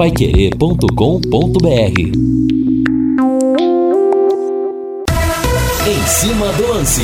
paiquerê.com.br Em cima do lance.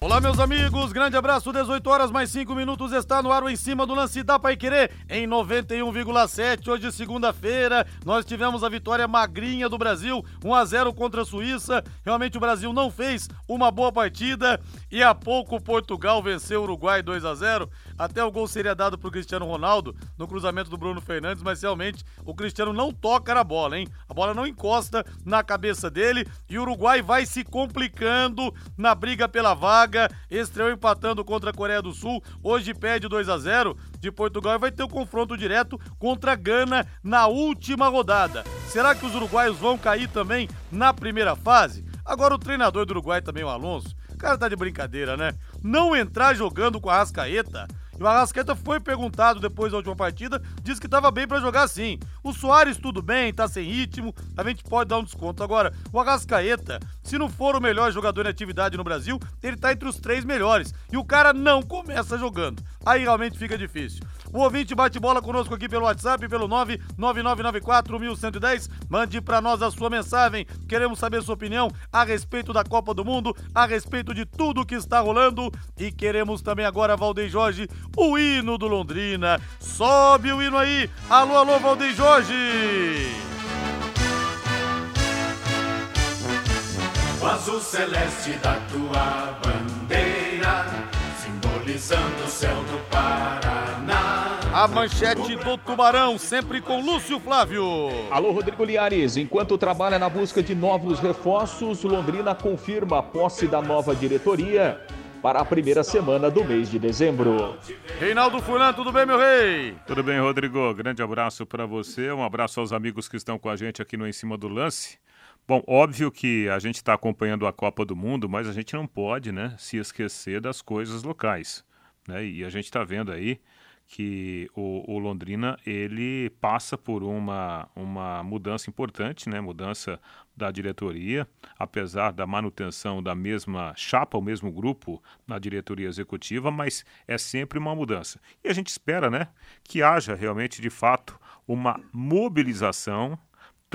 Olá, meus amigos, grande abraço, 18 horas mais 5 minutos, está no ar o Em Cima do Lance da Pai Querer, em 91,7. Hoje, segunda-feira, nós tivemos a vitória magrinha do Brasil, 1 a 0 contra a Suíça. Realmente o Brasil não fez uma boa partida e há pouco Portugal venceu o Uruguai 2 a 0. Até o gol seria dado para o Cristiano Ronaldo no cruzamento do Bruno Fernandes, mas realmente o Cristiano não toca na bola, hein? A bola não encosta na cabeça dele e o Uruguai vai se complicando na briga pela vaga. Estreou empatando contra a Coreia do Sul, hoje pede 2 a 0 de Portugal e vai ter o um confronto direto contra a Gana na última rodada. Será que os uruguaios vão cair também na primeira fase? Agora o treinador do Uruguai também, o Alonso, o cara tá de brincadeira, né? Não entrar jogando com a Rascaeta e o Arrascaeta foi perguntado depois da última partida, disse que estava bem para jogar sim. O Soares tudo bem, tá sem ritmo, a gente pode dar um desconto. Agora, o Arrascaeta, se não for o melhor jogador em atividade no Brasil, ele tá entre os três melhores. E o cara não começa jogando. Aí realmente fica difícil. O ouvinte bate bola conosco aqui pelo WhatsApp, pelo 999941110. Mande para nós a sua mensagem. Queremos saber sua opinião a respeito da Copa do Mundo, a respeito de tudo que está rolando. E queremos também agora, Valdeir Jorge, o hino do Londrina. Sobe o hino aí. Alô, alô, Valdeir Jorge. O azul celeste da tua bandeira, simbolizando o céu do Paraná. A manchete do Tubarão, sempre com Lúcio Flávio. Alô, Rodrigo Liares. Enquanto trabalha na busca de novos reforços, Londrina confirma a posse da nova diretoria para a primeira semana do mês de dezembro. Reinaldo Fulan, tudo bem, meu rei? Tudo bem, Rodrigo. Grande abraço para você. Um abraço aos amigos que estão com a gente aqui no Em Cima do Lance. Bom, óbvio que a gente está acompanhando a Copa do Mundo, mas a gente não pode, né, se esquecer das coisas locais, né? E a gente está vendo aí que o, o, Londrina ele passa por uma, uma mudança importante, né? Mudança da diretoria, apesar da manutenção da mesma chapa, o mesmo grupo na diretoria executiva, mas é sempre uma mudança. E a gente espera, né, que haja realmente de fato uma mobilização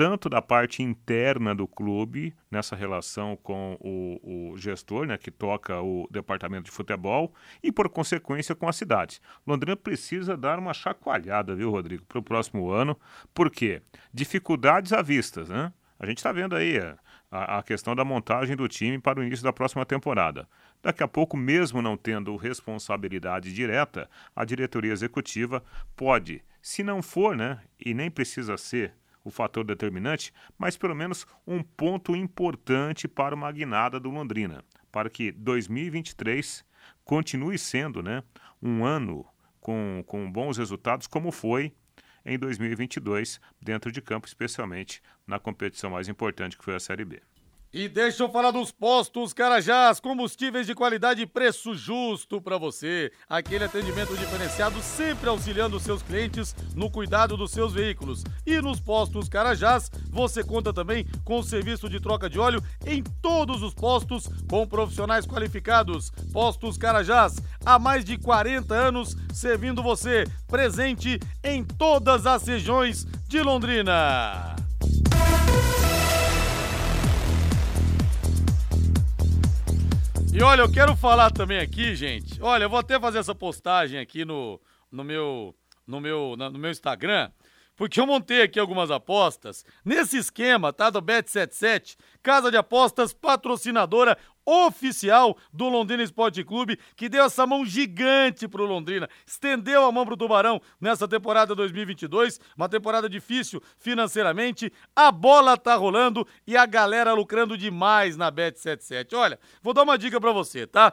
tanto da parte interna do clube, nessa relação com o, o, gestor, né, que toca o departamento de futebol, e por consequência com a cidade. Londrina precisa dar uma chacoalhada, viu, Rodrigo, para o próximo ano, porque dificuldades à vista, né? A gente está vendo aí a, a questão da montagem do time para o início da próxima temporada. Daqui a pouco, mesmo não tendo responsabilidade direta, a diretoria executiva pode, se não for, né, e nem precisa ser o fator determinante, mas pelo menos um ponto importante para uma guinada do Londrina, para que 2023 continue sendo né, um ano com, com bons resultados, como foi em 2022, dentro de campo, especialmente na competição mais importante que foi a Série B. E deixa eu falar dos postos Carajás, combustíveis de qualidade e preço justo para você. Aquele atendimento diferenciado sempre auxiliando seus clientes no cuidado dos seus veículos. E nos postos Carajás, você conta também com o serviço de troca de óleo em todos os postos com profissionais qualificados. Postos Carajás, há mais de 40 anos servindo você, presente em todas as regiões de Londrina. E olha, eu quero falar também aqui, gente. Olha, eu vou até fazer essa postagem aqui no, no meu no meu no meu Instagram, porque eu montei aqui algumas apostas nesse esquema, tá, do Bet77, casa de apostas patrocinadora oficial do Londrina Esporte Clube, que deu essa mão gigante pro Londrina, estendeu a mão pro Tubarão nessa temporada 2022, uma temporada difícil financeiramente, a bola tá rolando e a galera lucrando demais na Bet77. Olha, vou dar uma dica para você, tá?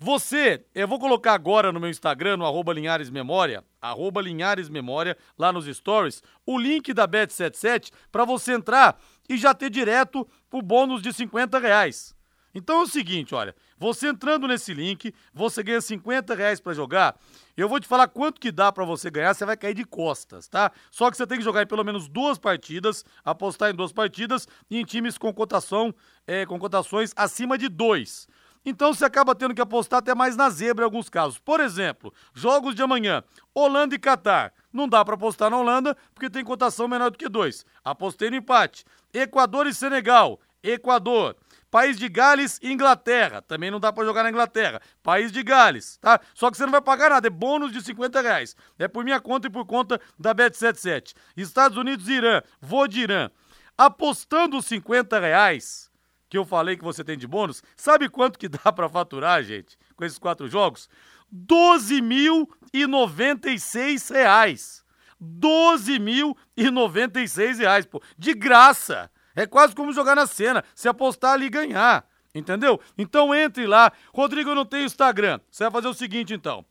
Você, eu vou colocar agora no meu Instagram, no arroba Linhares Memória, arroba Linhares Memória, lá nos stories, o link da Bet77 para você entrar e já ter direto o bônus de 50 reais. Então é o seguinte, olha, você entrando nesse link, você ganha 50 reais para jogar. Eu vou te falar quanto que dá para você ganhar, você vai cair de costas, tá? Só que você tem que jogar em pelo menos duas partidas, apostar em duas partidas e em times com cotação, é, com cotações acima de dois. Então você acaba tendo que apostar até mais na zebra em alguns casos. Por exemplo, jogos de amanhã, Holanda e Catar. Não dá para apostar na Holanda porque tem cotação menor do que 2. Apostei no empate. Equador e Senegal. Equador. País de Gales e Inglaterra. Também não dá para jogar na Inglaterra. País de Gales, tá? Só que você não vai pagar nada, é bônus de 50 reais. É por minha conta e por conta da Bet77. Estados Unidos e Irã. Vou de Irã. Apostando os 50 reais que eu falei que você tem de bônus, sabe quanto que dá para faturar, gente, com esses quatro jogos? 12.096 reais. 12.096 reais, pô. De graça. É quase como jogar na cena, se apostar ali e ganhar. Entendeu? Então entre lá. Rodrigo, eu não tenho Instagram. Você vai fazer o seguinte então.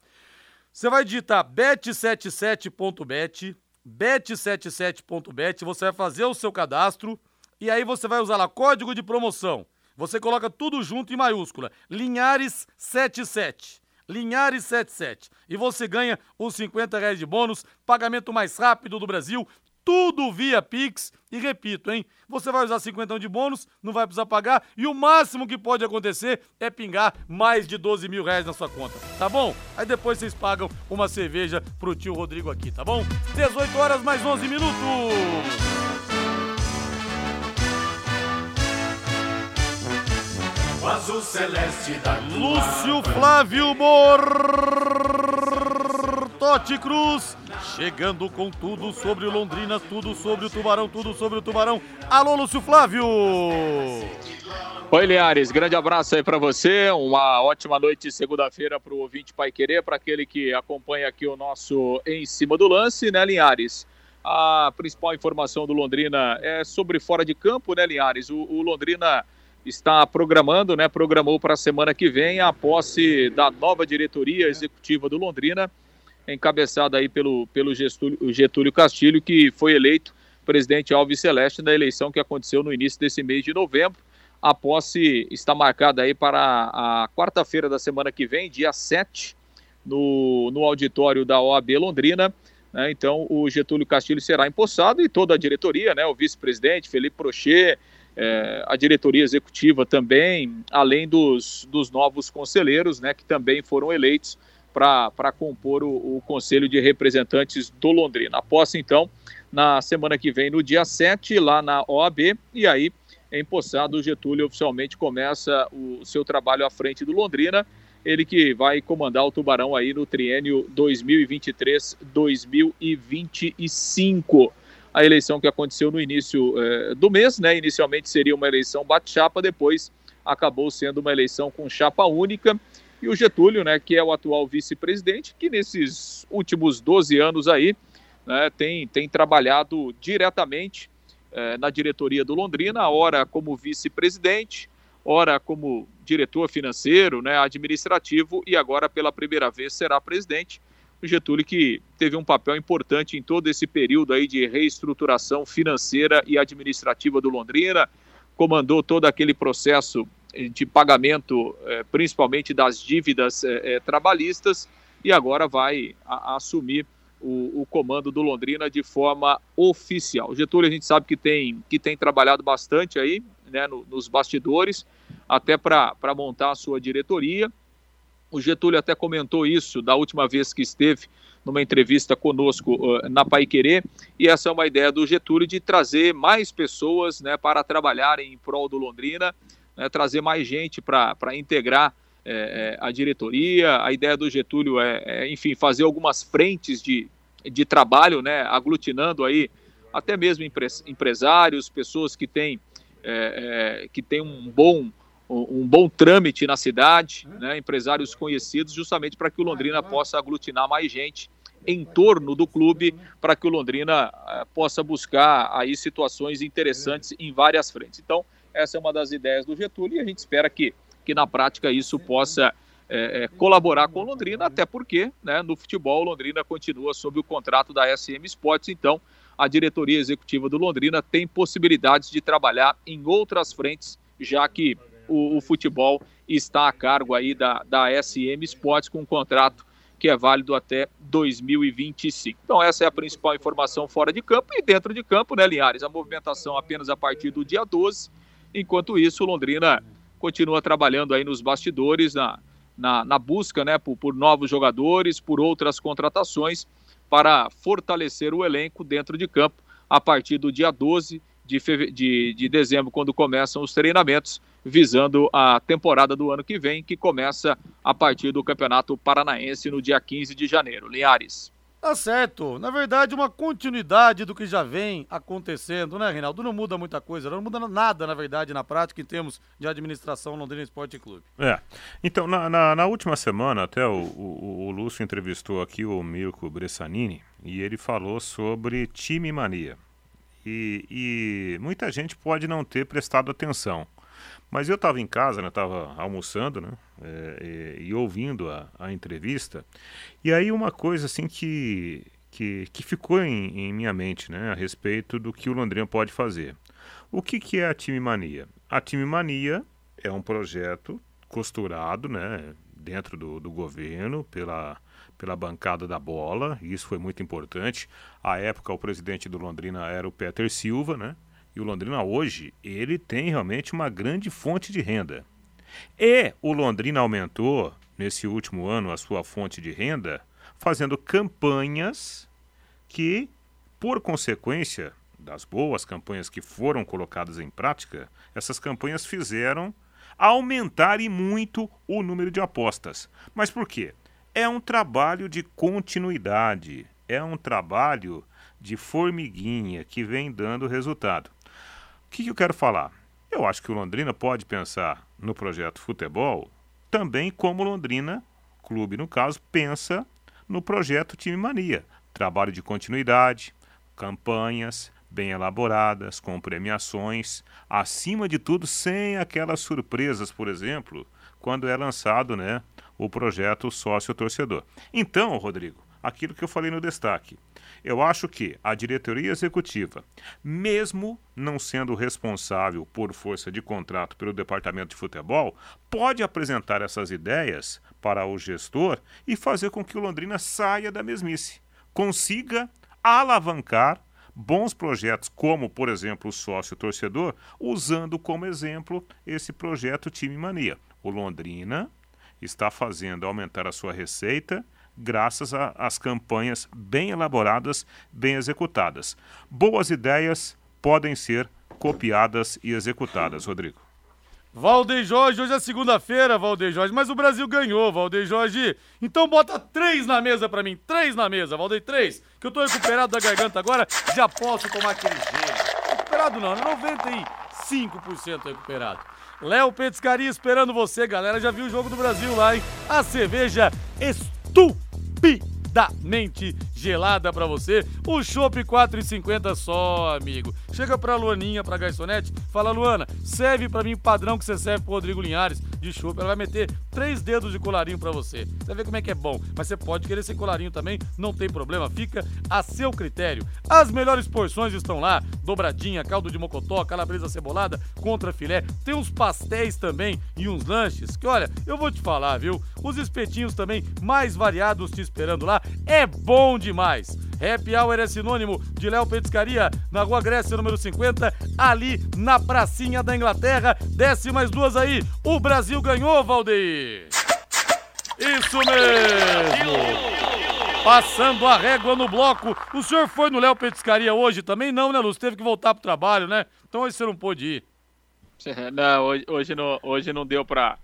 Você vai digitar bet77.bet, bet77.bet, você vai fazer o seu cadastro e aí você vai usar lá código de promoção. Você coloca tudo junto em maiúscula. Linhares77. Linhares77. E você ganha os 50 reais de bônus, pagamento mais rápido do Brasil, tudo via Pix. E repito, hein? Você vai usar 50 de bônus, não vai precisar pagar, e o máximo que pode acontecer é pingar mais de 12 mil reais na sua conta, tá bom? Aí depois vocês pagam uma cerveja pro tio Rodrigo aqui, tá bom? 18 horas mais 11 minutos. O azul celeste da tua Lúcio Flávio Bortotti Cruz, chegando com tudo sobre o Londrina, tudo sobre o Tubarão, tudo sobre o Tubarão. Alô, Lúcio Flávio! Oi, Liares, grande abraço aí para você. Uma ótima noite de segunda-feira para o ouvinte Pai Querer, para aquele que acompanha aqui o nosso Em Cima do Lance, né, Linhares? A principal informação do Londrina é sobre fora de campo, né, Linhares? O, o Londrina está programando, né? Programou para a semana que vem a posse da nova diretoria executiva do Londrina, encabeçada aí pelo, pelo Getúlio, Castilho, que foi eleito presidente Alves Celeste na eleição que aconteceu no início desse mês de novembro. A posse está marcada aí para a quarta-feira da semana que vem, dia 7, no, no auditório da OAB Londrina. Né? Então, o Getúlio Castilho será empossado e toda a diretoria, né? o vice-presidente Felipe Prochet, é, a diretoria executiva também, além dos, dos novos conselheiros, né, que também foram eleitos para compor o, o, Conselho de Representantes do Londrina. A posse, então, na semana que vem, no dia 7, lá na OAB, e aí, empossado, o Getúlio oficialmente começa o seu trabalho à frente do Londrina, ele que vai comandar o Tubarão aí no triênio 2023-2025 a eleição que aconteceu no início eh, do mês, né? Inicialmente seria uma eleição bate-chapa, depois acabou sendo uma eleição com chapa única. E o Getúlio, né, que é o atual vice-presidente, que nesses últimos 12 anos aí, né, tem, tem trabalhado diretamente eh, na diretoria do Londrina, ora como vice-presidente, ora como diretor financeiro, né, administrativo, e agora pela primeira vez será presidente o Getúlio que teve um papel importante em todo esse período aí de reestruturação financeira e administrativa do Londrina, comandou todo aquele processo eh, de pagamento, eh, principalmente das dívidas eh, trabalhistas, e agora vai assumir o, o, comando do Londrina de forma oficial. O Getúlio a gente sabe que tem, que tem trabalhado bastante aí, né, no, nos bastidores, até para montar a sua diretoria, o Getúlio até comentou isso da última vez que esteve numa entrevista conosco uh, na Pai Querer, e essa é uma ideia do Getúlio de trazer mais pessoas né, para trabalharem em prol do Londrina, né, trazer mais gente para integrar é, a diretoria. A ideia do Getúlio é, é, enfim, fazer algumas frentes de, de trabalho, né, aglutinando aí até mesmo empresários, pessoas que têm, é, que têm um bom um bom trâmite na cidade, né, empresários conhecidos, justamente para que o Londrina possa aglutinar mais gente em torno do clube, para que o Londrina uh, possa buscar aí situações interessantes em várias frentes. Então, essa é uma das ideias do Getúlio e a gente espera que, que na prática isso possa é, é, colaborar com o Londrina, até porque né, no futebol o Londrina continua sob o contrato da SM Sports, então a diretoria executiva do Londrina tem possibilidades de trabalhar em outras frentes, já que o, o futebol está a cargo aí da, da SM Sports com um contrato que é válido até 2025. Então essa é a principal informação fora de campo e dentro de campo, né, Linhares? A movimentação apenas a partir do dia 12. Enquanto isso, Londrina continua trabalhando aí nos bastidores, na, na, na busca né, por, por, novos jogadores, por outras contratações, para fortalecer o elenco dentro de campo a partir do dia 12 de, de, de dezembro, quando começam os treinamentos, visando a temporada do ano que vem, que começa a partir do Campeonato Paranaense no dia 15 de janeiro. Linhares. Tá certo. Na verdade, uma continuidade do que já vem acontecendo, né, Reinaldo? Não muda muita coisa, não muda nada, na verdade, na prática, em termos de administração Londrina Esporte Clube. É. Então, na, na, na última semana, até o, o, o, Lúcio entrevistou aqui o Mirko Bressanini e ele falou sobre time mania. E, e muita gente pode não ter prestado atenção. Mas eu estava em casa, né? Estava almoçando, né? É, e, e, ouvindo a, a, entrevista. E aí uma coisa assim que, que, que ficou em, em, minha mente, né? A respeito do que o Londrina pode fazer. O que, que é a Time Mania? A Time Mania é um projeto costurado, né? Dentro do, do governo, pela, pela bancada da bola, e isso foi muito importante. À época, o presidente do Londrina era o Peter Silva, né? E o Londrina hoje, ele tem realmente uma grande fonte de renda. E o Londrina aumentou, nesse último ano, a sua fonte de renda, fazendo campanhas que, por consequência das boas campanhas que foram colocadas em prática, essas campanhas fizeram aumentar e muito o número de apostas. Mas por quê? É um trabalho de continuidade, é um trabalho de formiguinha que vem dando resultado. O que, que eu quero falar? Eu acho que o Londrina pode pensar no projeto futebol também como Londrina, clube no caso, pensa no projeto Time Mania. Trabalho de continuidade, campanhas bem elaboradas, com premiações, acima de tudo sem aquelas surpresas, por exemplo, quando é lançado né, o projeto sócio-torcedor. Então, Rodrigo, aquilo que eu falei no destaque, eu acho que a diretoria executiva, mesmo não sendo responsável por força de contrato pelo departamento de futebol, pode apresentar essas ideias para o gestor e fazer com que o Londrina saia da mesmice, consiga alavancar bons projetos, como, por exemplo, o sócio torcedor, usando como exemplo esse projeto Time Mania. O Londrina está fazendo aumentar a sua receita graças às campanhas bem elaboradas, bem executadas. Boas ideias podem ser copiadas e executadas, Rodrigo. Valdeir Jorge, hoje é segunda-feira, Valdeir Jorge, mas o Brasil ganhou, Valdeir Jorge. Então bota três na mesa para mim, três na mesa, Valdeir, três. Que eu tô recuperado da garganta agora, já posso tomar aquele gelo. Recuperado não, 95% recuperado. Léo Petiscaria esperando você, galera. Já viu o jogo do Brasil lá, hein? A cerveja estúpida B。Gelada para você. O chopp 4,50 só, amigo. Chega pra Luaninha, pra garçonete, fala, Luana, serve para mim o padrão que você serve pro Rodrigo Linhares de chopp. Ela vai meter três dedos de colarinho para você. Você vai ver como é que é bom. Mas você pode querer ser colarinho também, não tem problema, fica a seu critério. As melhores porções estão lá: dobradinha, caldo de mocotó, calabresa cebolada, contra filé. Tem uns pastéis também e uns lanches que, olha, eu vou te falar, viu? Os espetinhos também mais variados te esperando lá. É bom demais. Happy Hour é sinônimo de Léo Petiscaria, na Rua Grécia, número 50, ali na pracinha da Inglaterra. Desce mais duas aí. O Brasil ganhou, Valdeir. Isso mesmo. Passando a régua no bloco. O senhor foi no Léo Petiscaria hoje também? Não, né, Lúcio? Teve que voltar pro trabalho, né? Então hoje você não pôde ir. Não, hoje, hoje não, hoje não deu pra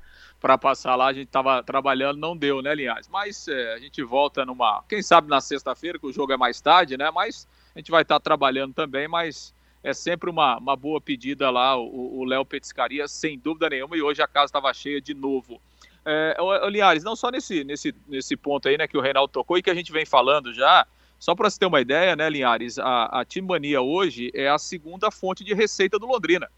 para passar lá, a gente estava trabalhando, não deu, né, Linhares? Mas é, a gente volta numa, quem sabe na sexta-feira, que o jogo é mais tarde, né? Mas a gente vai estar tá trabalhando também, mas é sempre uma, uma boa pedida lá, o Léo Petiscaria, sem dúvida nenhuma, e hoje a casa estava cheia de novo. É, Linhares, não só nesse, nesse, nesse ponto aí, né, que o Reinaldo tocou e que a gente vem falando já, só para você ter uma ideia, né, Linhares, a, a hoje é a segunda fonte de receita do Londrina.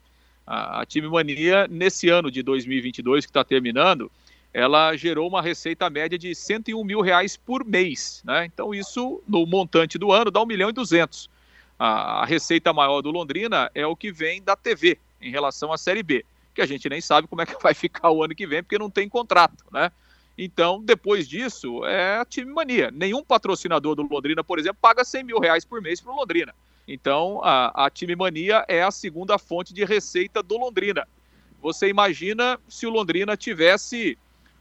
A, a Time Mania, nesse ano de 2022 que está terminando, ela gerou uma receita média de 101 mil reais por mês. Né? Então, isso no montante do ano dá 1 milhão e 200. A, a receita maior do Londrina é o que vem da TV em relação à Série B, que a gente nem sabe como é que vai ficar o ano que vem, porque não tem contrato. Né? Então, depois disso, é a time mania. Nenhum patrocinador do Londrina, por exemplo, paga 100 mil reais por mês para o Londrina. Então, a, a time mania é a segunda fonte de receita do Londrina. Você imagina se o Londrina tivesse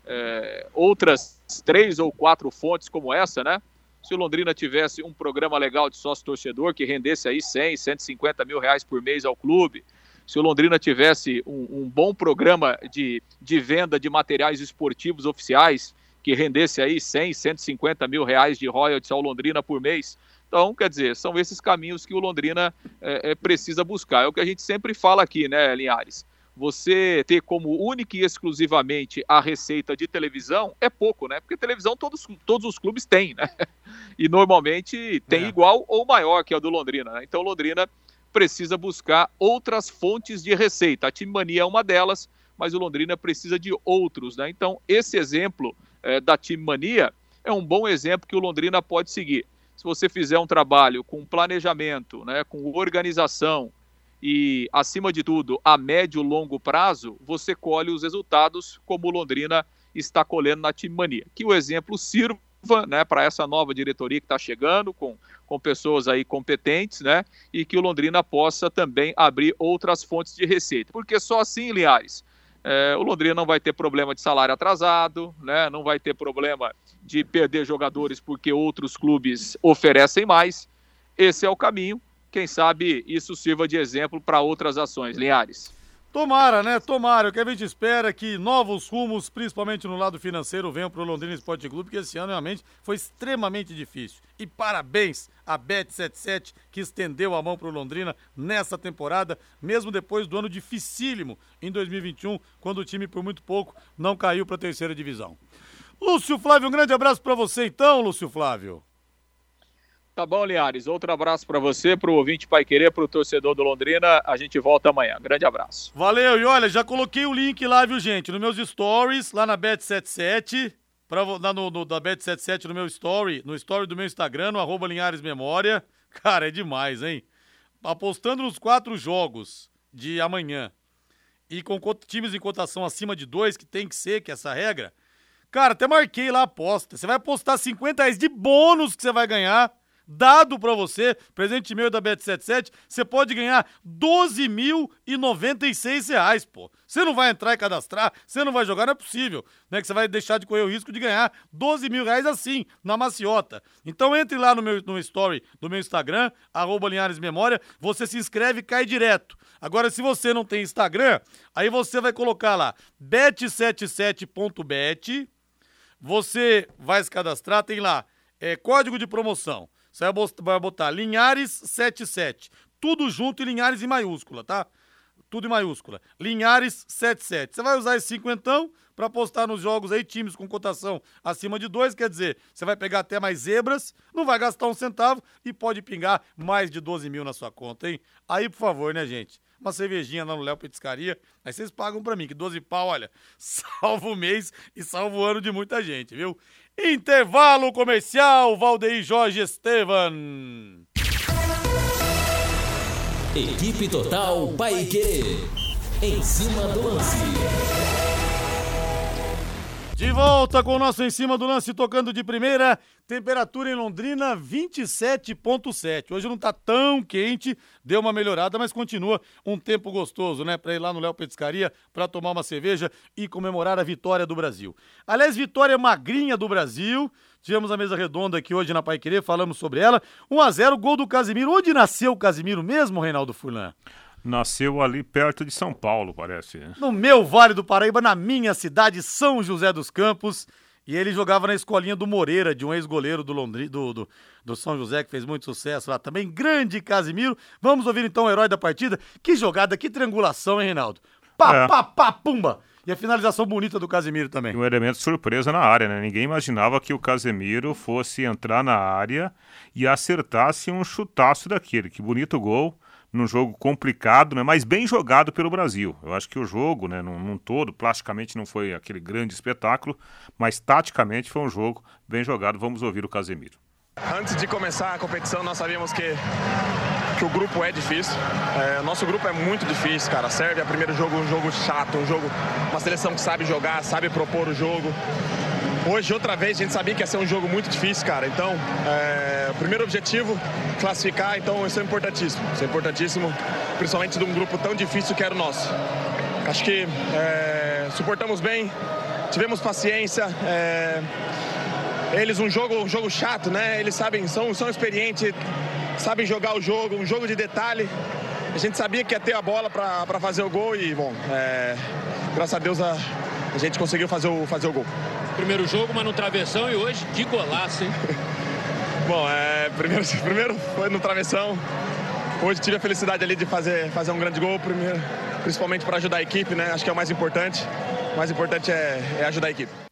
é, outras três ou quatro fontes como essa, né? Se o Londrina tivesse um programa legal de sócio-torcedor que rendesse aí 100, 150 mil reais por mês ao clube, se o Londrina tivesse um, um bom programa de, de venda de materiais esportivos oficiais que rendesse aí 100, 150 mil reais de royalties ao Londrina por mês, então, quer dizer, são esses caminhos que o Londrina é, é, precisa buscar. É o que a gente sempre fala aqui, né, Linhares? Você ter como única e exclusivamente a receita de televisão é pouco, né? Porque televisão todos, todos os clubes têm, né? E normalmente tem é. igual ou maior que a do Londrina. Né? Então, Londrina precisa buscar outras fontes de receita. A Time Mania é uma delas, mas o Londrina precisa de outros, né? Então, esse exemplo é, da Time Mania é um bom exemplo que o Londrina pode seguir se você fizer um trabalho com planejamento, né, com organização e, acima de tudo, a médio e longo prazo, você colhe os resultados como Londrina está colhendo na Time Mania. Que o exemplo sirva né, para essa nova diretoria que está chegando, com, com pessoas aí competentes, né, e que o Londrina possa também abrir outras fontes de receita. Porque só assim, Linhares, é, o Londrina não vai ter problema de salário atrasado, né, não vai ter problema de perder jogadores porque outros clubes oferecem mais. Esse é o caminho. Quem sabe isso sirva de exemplo para outras ações. Linhares. Tomara, né? Tomara. O que a gente espera é que novos rumos, principalmente no lado financeiro, venham para o Londrina Esporte Clube, porque esse ano realmente foi extremamente difícil. E parabéns à Bet77, que estendeu a mão para o Londrina nessa temporada, mesmo depois do ano dificílimo em 2021, quando o time, por muito pouco, não caiu para a terceira divisão. Lúcio Flávio, um grande abraço para você então, Lúcio Flávio. Tá bom, Linhares. Outro abraço para você, para o ouvinte Pai Querer, para o torcedor do Londrina. A gente volta amanhã. Grande abraço. Valeu. E olha, já coloquei o link lá, viu, gente? Nos meus stories, lá na Bet77. Pra, lá no, no, da Bet77 no meu story, no story do meu Instagram, no arroba Linhares Memória. Cara, é demais, hein? Apostando nos quatro jogos de amanhã e com times em cotação acima de dois, que tem que ser, que é essa regra, Cara, até marquei lá a aposta. Você vai apostar 50 reais de bônus que você vai ganhar, dado para você, presente meu da Bet77, você pode ganhar 12.096 reais, pô. Você não vai entrar e cadastrar, você não vai jogar, não é possível, né? Que você vai deixar de correr o risco de ganhar 12 mil reais assim, na maciota. Então entre lá no meu no story do meu Instagram, arroba Linhares Memória, você se inscreve e cai direto. Agora, se você não tem Instagram, aí você vai colocar lá bet77.bet você vai se cadastrar, tem lá é, código de promoção. Você vai botar Linhares77. Tudo junto e Linhares em maiúscula, tá? Tudo em maiúscula. Linhares77. Você vai usar esse cinquentão para postar nos jogos aí, times com cotação acima de dois, quer dizer, você vai pegar até mais zebras, não vai gastar um centavo e pode pingar mais de 12 mil na sua conta, hein? Aí, por favor, né, gente? Uma cervejinha lá no Léo Petiscaria. Aí vocês pagam para mim, que 12 pau, olha, salva o mês e salva o ano de muita gente, viu? Intervalo comercial, Valdeir Jorge Estevan. Equipe Total Paique. Em cima do lance. De volta com o nosso em cima do lance tocando de primeira. Temperatura em Londrina 27.7. Hoje não tá tão quente, deu uma melhorada, mas continua um tempo gostoso, né? Para ir lá no Léo Petiscaria para tomar uma cerveja e comemorar a vitória do Brasil. Aliás, vitória magrinha do Brasil. Tivemos a mesa redonda aqui hoje na Pai Querer, falamos sobre ela. 1 a 0 gol do Casimiro. Onde nasceu o Casimiro mesmo, Reinaldo Furlan? Nasceu ali perto de São Paulo, parece. No meu Vale do Paraíba, na minha cidade, São José dos Campos. E ele jogava na escolinha do Moreira, de um ex-goleiro do, Londri, do, do, do, São José, que fez muito sucesso lá também. Grande Casimiro. Vamos ouvir então o herói da partida. Que jogada, que triangulação, hein, Reinaldo? Pá, é. pá, pá, pumba! E a finalização bonita do Casemiro também. Um elemento surpresa na área, né? Ninguém imaginava que o Casemiro fosse entrar na área e acertasse um chutaço daquele. Que bonito gol num jogo complicado, né, mas bem jogado pelo Brasil. Eu acho que o jogo, né, num, num, todo, plasticamente não foi aquele grande espetáculo, mas taticamente foi um jogo bem jogado. Vamos ouvir o Casemiro. Antes de começar a competição, nós sabíamos que, que o grupo é difícil. É, nosso grupo é muito difícil, cara. Serve a primeiro jogo um jogo chato, um jogo, uma seleção que sabe jogar, sabe propor o jogo. Hoje, outra vez, a gente sabia que ia ser um jogo muito difícil, cara. Então, é, o primeiro objetivo, classificar, então isso é importantíssimo. Isso é importantíssimo, principalmente de um grupo tão difícil que era o nosso. Acho que é, suportamos bem, tivemos paciência. É, eles um jogo, um jogo chato, né? Eles sabem, são, são experientes, sabem jogar o jogo, um jogo de detalhe. A gente sabia que ia ter a bola para fazer o gol e, bom, é, graças a Deus a, a gente conseguiu fazer o, fazer o gol. Primeiro jogo, mas no travessão e hoje que golaço, hein? bom, é, primeiro, primeiro foi no travessão. Hoje tive a felicidade ali de fazer, fazer um grande gol, primeiro, principalmente para ajudar a equipe, né? Acho que é o mais importante. O mais importante é, é ajudar a equipe.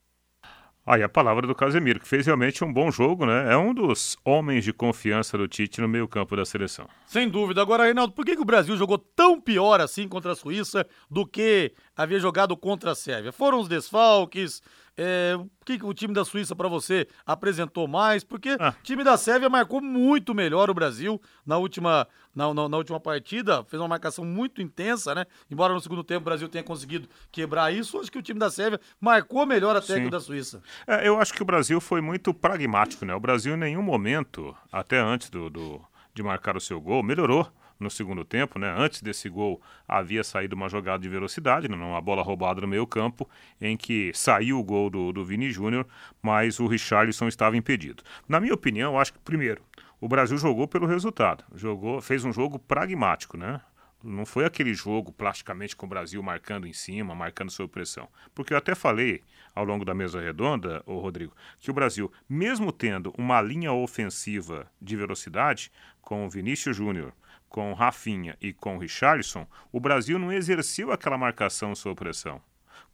Aí a palavra do Casemiro, que fez realmente um bom jogo, né? É um dos homens de confiança do Tite no meio-campo da seleção. Sem dúvida. Agora, Reinaldo, por que, que o Brasil jogou tão pior assim contra a Suíça do que havia jogado contra a Sérvia? Foram os desfalques, é, o que, o time da Suíça para você apresentou mais? Porque ah. o time da Sérvia marcou muito melhor o Brasil na última, na, na, na, última partida, fez uma marcação muito intensa, né? Embora no segundo tempo o Brasil tenha conseguido quebrar isso, acho que o time da Sérvia marcou melhor até que o da Suíça. É, eu acho que o Brasil foi muito pragmático, né? O Brasil em nenhum momento, até antes do, do de marcar o seu gol, melhorou no segundo tempo, né? Antes desse gol havia saído uma jogada de velocidade, né? uma bola roubada no meio campo, em que saiu o gol do, do Vini Júnior, mas o Richarlison estava impedido. Na minha opinião, acho que primeiro o Brasil jogou pelo resultado, jogou, fez um jogo pragmático, né? Não foi aquele jogo plasticamente com o Brasil marcando em cima, marcando sob pressão. Porque eu até falei ao longo da mesa redonda, o Rodrigo, que o Brasil, mesmo tendo uma linha ofensiva de velocidade, com o Vinícius Júnior, com Rafinha e com Richarlison, o Brasil não exerceu aquela marcação sob pressão.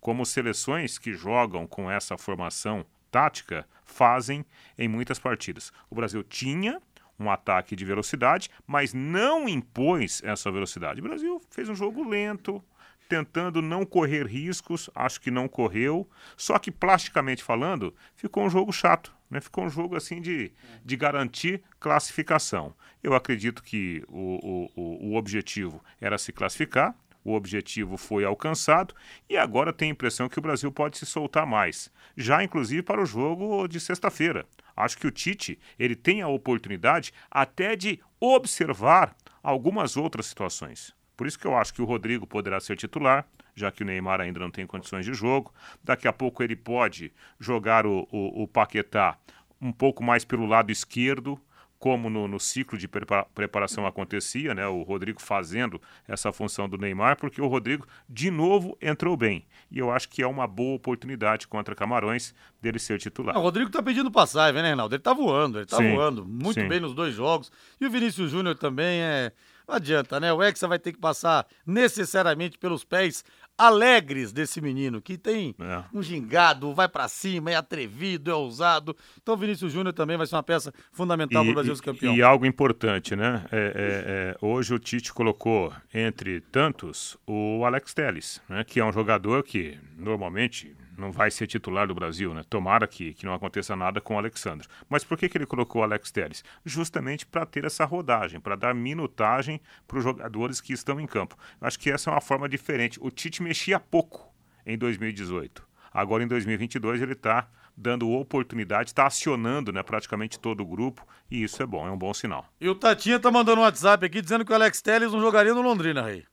Como seleções que jogam com essa formação tática fazem em muitas partidas. O Brasil tinha um ataque de velocidade, mas não impôs essa velocidade. O Brasil fez um jogo lento, tentando não correr riscos, acho que não correu, só que plasticamente falando, ficou um jogo chato, né? ficou um jogo assim de, de garantir classificação. Eu acredito que o, o, o objetivo era se classificar, o objetivo foi alcançado e agora tem a impressão que o Brasil pode se soltar mais, já inclusive para o jogo de sexta-feira. Acho que o Tite ele tem a oportunidade até de observar algumas outras situações. Por isso que eu acho que o Rodrigo poderá ser titular, já que o Neymar ainda não tem condições de jogo. Daqui a pouco ele pode jogar o, o, o Paquetá um pouco mais pelo lado esquerdo, como no, no, ciclo de preparação acontecia, né? O Rodrigo fazendo essa função do Neymar, porque o Rodrigo de novo entrou bem. E eu acho que é uma boa oportunidade contra Camarões dele ser titular. o Rodrigo tá pedindo passagem, né, Reinaldo? Ele tá voando, ele tá sim, voando muito sim. bem nos dois jogos. E o Vinícius Júnior também é não adianta, né? O Hexa vai ter que passar necessariamente pelos pés alegres desse menino, que tem é. um gingado, vai para cima, é atrevido, é ousado. Então o Vinícius Júnior também vai ser uma peça fundamental para o Brasil ser campeão. E algo importante, né? É, é, é, hoje o Tite colocou entre tantos o Alex Telles, né? que é um jogador que normalmente não vai ser titular do Brasil, né? Tomara que, que não aconteça nada com o Alexandre. Mas por que, que ele colocou o Alex Telles? Justamente para ter essa rodagem, para dar minutagem para os jogadores que estão em campo. Acho que essa é uma forma diferente. O Tite mexia pouco em 2018. Agora em 2022 ele está dando oportunidade, está acionando né, praticamente todo o grupo e isso é bom, é um bom sinal. E o Tatinha tá mandando um WhatsApp aqui dizendo que o Alex Telles não jogaria no Londrina, Rei.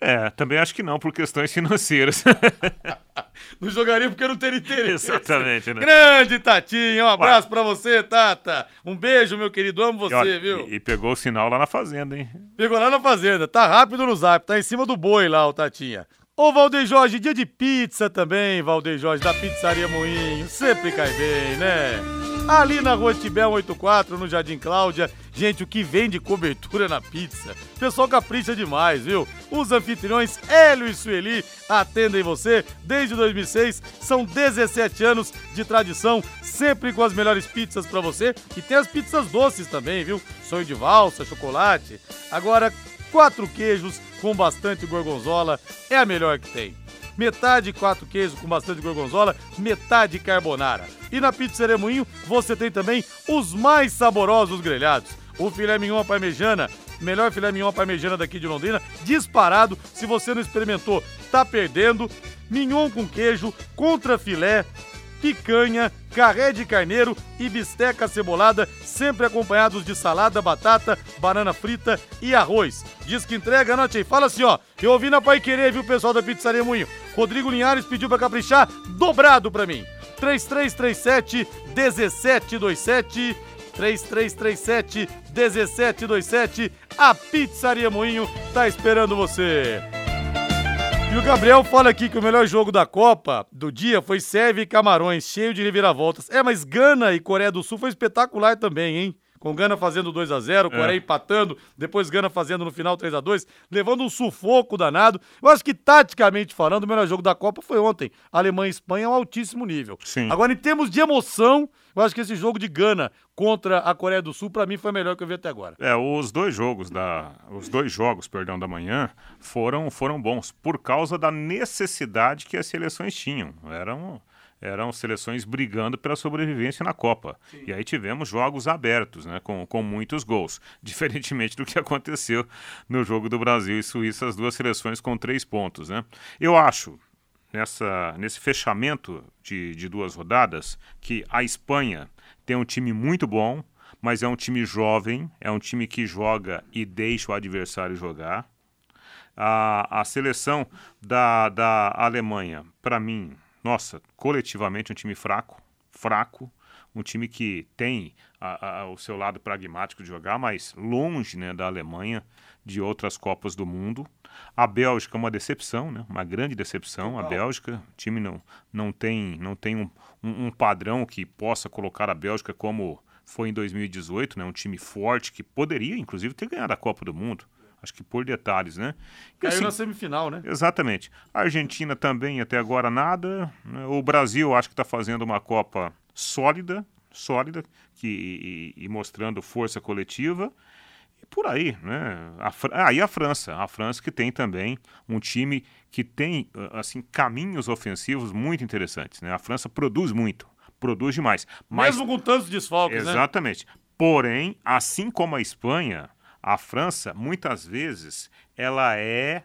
É, também acho que não, por questões financeiras. não jogaria porque não teria interesse. Exatamente, né? Grande Tatinha, um abraço para você, Tata. Um beijo, meu querido, amo você, e olha, viu? E, e, pegou o sinal lá na fazenda, hein? Pegou lá na fazenda, tá rápido no zap, tá em cima do boi lá, o Tatinha. Ô, Valdeir Jorge, dia de pizza também, Valdeir Jorge, da Pizzaria Moinho, sempre cai bem, né? Ali na rua Tibel 84, no Jardim Cláudia. Gente, o que vem de cobertura na pizza? O pessoal capricha demais, viu? Os anfitriões Hélio e Sueli atendem você desde 2006. São 17 anos de tradição, sempre com as melhores pizzas para você. E tem as pizzas doces também, viu? Sonho de valsa, chocolate. Agora, quatro queijos com bastante gorgonzola é a melhor que tem metade quatro queijos com bastante gorgonzola, metade carbonara. E na Pizzaria Moinho você tem também os mais saborosos grelhados. O filé mignon parmejana, melhor filé mignon parmejana daqui de Londrina, disparado. Se você não experimentou, tá perdendo. Mignon com queijo, contra filé, picanha, carré de carneiro e bisteca cebolada, sempre acompanhados de salada, batata, banana frita e arroz. Diz que entrega, anote aí. Fala assim, ó. Eu ouvi na Pai Querer, viu, pessoal da Pizzaria Moinho. Rodrigo Linhares pediu para caprichar dobrado para mim. 3337 1727 3337 1727. A Pizzaria Moinho tá esperando você. E o Gabriel fala aqui que o melhor jogo da Copa do dia foi Sérvia e Camarões, cheio de reviravoltas. É, mas Gana e Coreia do Sul foi espetacular também, hein? Com Gana fazendo 2 a 0 Coreia é. empatando, depois Gana fazendo no final 3 a 2 levando um sufoco danado. Eu acho que, taticamente falando, o melhor jogo da Copa foi ontem. Alemanha e Espanha é um altíssimo nível. Sim. Agora, em termos de emoção, eu acho que esse jogo de Gana contra a Coreia do Sul, para mim, foi o melhor que eu vi até agora. É, os dois jogos da. Os dois jogos, perdão, da manhã foram, foram bons, por causa da necessidade que as seleções tinham. Eram eram seleções brigando pela sobrevivência na Copa. Sim. E aí tivemos jogos abertos, né, com, com muitos gols, diferentemente do que aconteceu no jogo do Brasil e Suíça, as duas seleções com três pontos. Né? Eu acho, nessa, nesse fechamento de, de duas rodadas, que a Espanha tem um time muito bom, mas é um time jovem, é um time que joga e deixa o adversário jogar. A, a seleção da, da Alemanha, para mim, nossa, coletivamente um time fraco, fraco, um time que tem a, a, o seu lado pragmático de jogar, mas longe né, da Alemanha, de outras Copas do Mundo. A Bélgica é uma decepção, né? uma grande decepção. A Bélgica, o time não, não tem, não tem um, um, um padrão que possa colocar a Bélgica como foi em 2018, né? um time forte que poderia, inclusive, ter ganhado a Copa do Mundo acho que por detalhes, né? E, Caiu assim, na semifinal, né? Exatamente. A Argentina também até agora nada. Né? O Brasil acho que está fazendo uma Copa sólida, sólida, que, e, e, mostrando força coletiva. E por aí, né? A, ah, e a França. A França que tem também um time que tem, assim, caminhos ofensivos muito interessantes, né? A França produz muito, produz demais. Mas, Mesmo com tantos desfalques, né? Exatamente. Né? Porém, assim como a Espanha, a França, muitas vezes, ela é,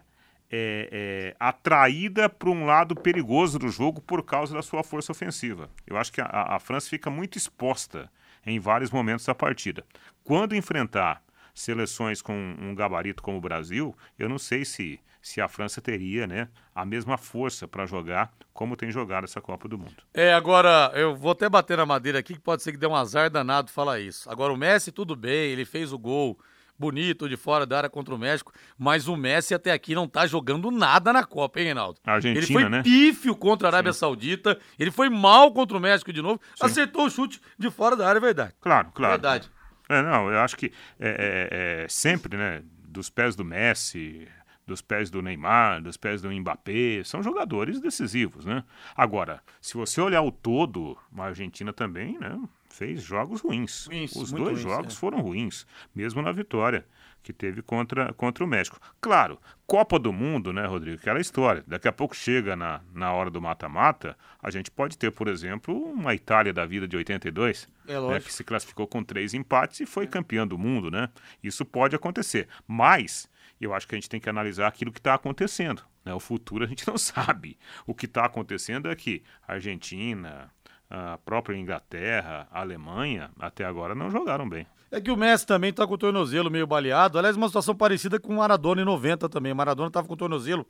é, é atraída para um lado perigoso do jogo por causa da sua força ofensiva. Eu acho que a, a França fica muito exposta em vários momentos da partida. Quando enfrentar seleções com um gabarito como o Brasil, eu não sei se, se a França teria né, a mesma força para jogar como tem jogado essa Copa do Mundo. É, agora, eu vou até bater na madeira aqui, que pode ser que dê um azar danado falar isso. Agora, o Messi, tudo bem, ele fez o gol bonito de fora da área contra o México, mas o Messi até aqui não tá jogando nada na Copa, hein, Reinaldo? A Argentina, ele foi né? pífio contra a Arábia Sim. Saudita, ele foi mal contra o México de novo, Sim. acertou o chute de fora da área, é verdade. Claro, claro. Verdade. É, não, eu acho que é, é, é sempre, né, dos pés do Messi, dos pés do Neymar, dos pés do Mbappé, são jogadores decisivos, né? Agora, se você olhar o todo, a Argentina também, né, fez jogos ruins. ruins Os dois ruins, jogos é. foram ruins, mesmo na vitória que teve contra, contra o México. Claro, Copa do Mundo, né, Rodrigo? Aquela história. Daqui a pouco chega na, na hora do mata-mata, a gente pode ter, por exemplo, uma Itália da vida de 82, é né, que se classificou com três empates e foi é. campeã do mundo, né? Isso pode acontecer. Mas eu acho que a gente tem que analisar aquilo que está acontecendo. Né? O futuro a gente não sabe. O que está acontecendo é que a Argentina, a própria Inglaterra, a Alemanha, até agora não jogaram bem. É que o Messi também está com o tornozelo meio baleado. Aliás, uma situação parecida com o Maradona em 90 também. O Maradona estava com o tornozelo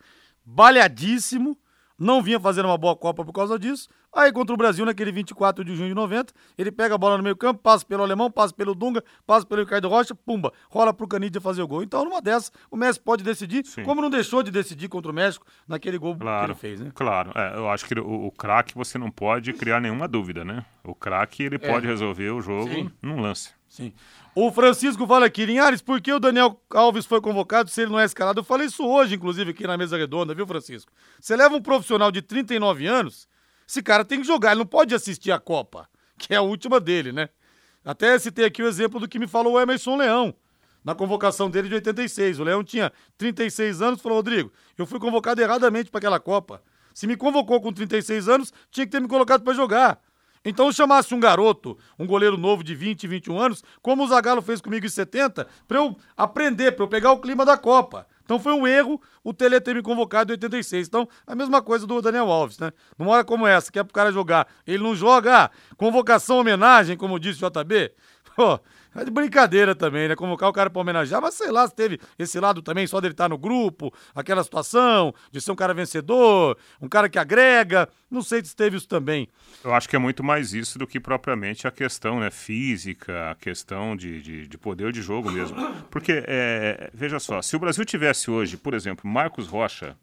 baleadíssimo não vinha fazendo uma boa Copa por causa disso. Aí contra o Brasil, naquele 24 de junho de 90, ele pega a bola no meio campo, passa pelo alemão, passa pelo Dunga, passa pelo Ricardo Rocha, pumba, rola pro Canidia fazer o gol. Então, numa dessas, o Messi pode decidir, Sim. como não deixou de decidir contra o México naquele gol claro, que ele fez, né? Claro, é, eu acho que o, o craque você não pode criar nenhuma dúvida, né? O craque, ele é. pode resolver o jogo Sim. num lance. Sim. O Francisco fala aqui, Linhares, por que o Daniel Alves foi convocado se ele não é escalado? Eu falei isso hoje, inclusive, aqui na mesa redonda, viu, Francisco? Você leva um profissional de 39 anos, esse cara tem que jogar, ele não pode assistir a Copa, que é a última dele, né? Até citei aqui o exemplo do que me falou o Emerson Leão, na convocação dele de 86. O Leão tinha 36 anos, falou, Rodrigo, eu fui convocado erradamente para aquela Copa. Se me convocou com 36 anos, tinha que ter me colocado para jogar. Então, se chamasse um garoto, um goleiro novo de 20, 21 anos, como o Zagallo fez comigo em 70, para eu aprender, para eu pegar o clima da Copa. Então foi um erro o Tele ter me convocado em 86. Então, a mesma coisa do Daniel Alves, né? Numa hora como essa, que é pro cara jogar, ele não joga, ah, convocação homenagem, como disse o JB. Pô, É de brincadeira também, né? Convocar o cara pra homenagear, mas sei lá se teve esse lado também, só dele estar no grupo, aquela situação de ser um cara vencedor, um cara que agrega. Não sei se teve isso também. Eu acho que é muito mais isso do que propriamente a questão né, física, a questão de, de, de poder de jogo mesmo. Porque, é, veja só, se o Brasil tivesse hoje, por exemplo, Marcos Rocha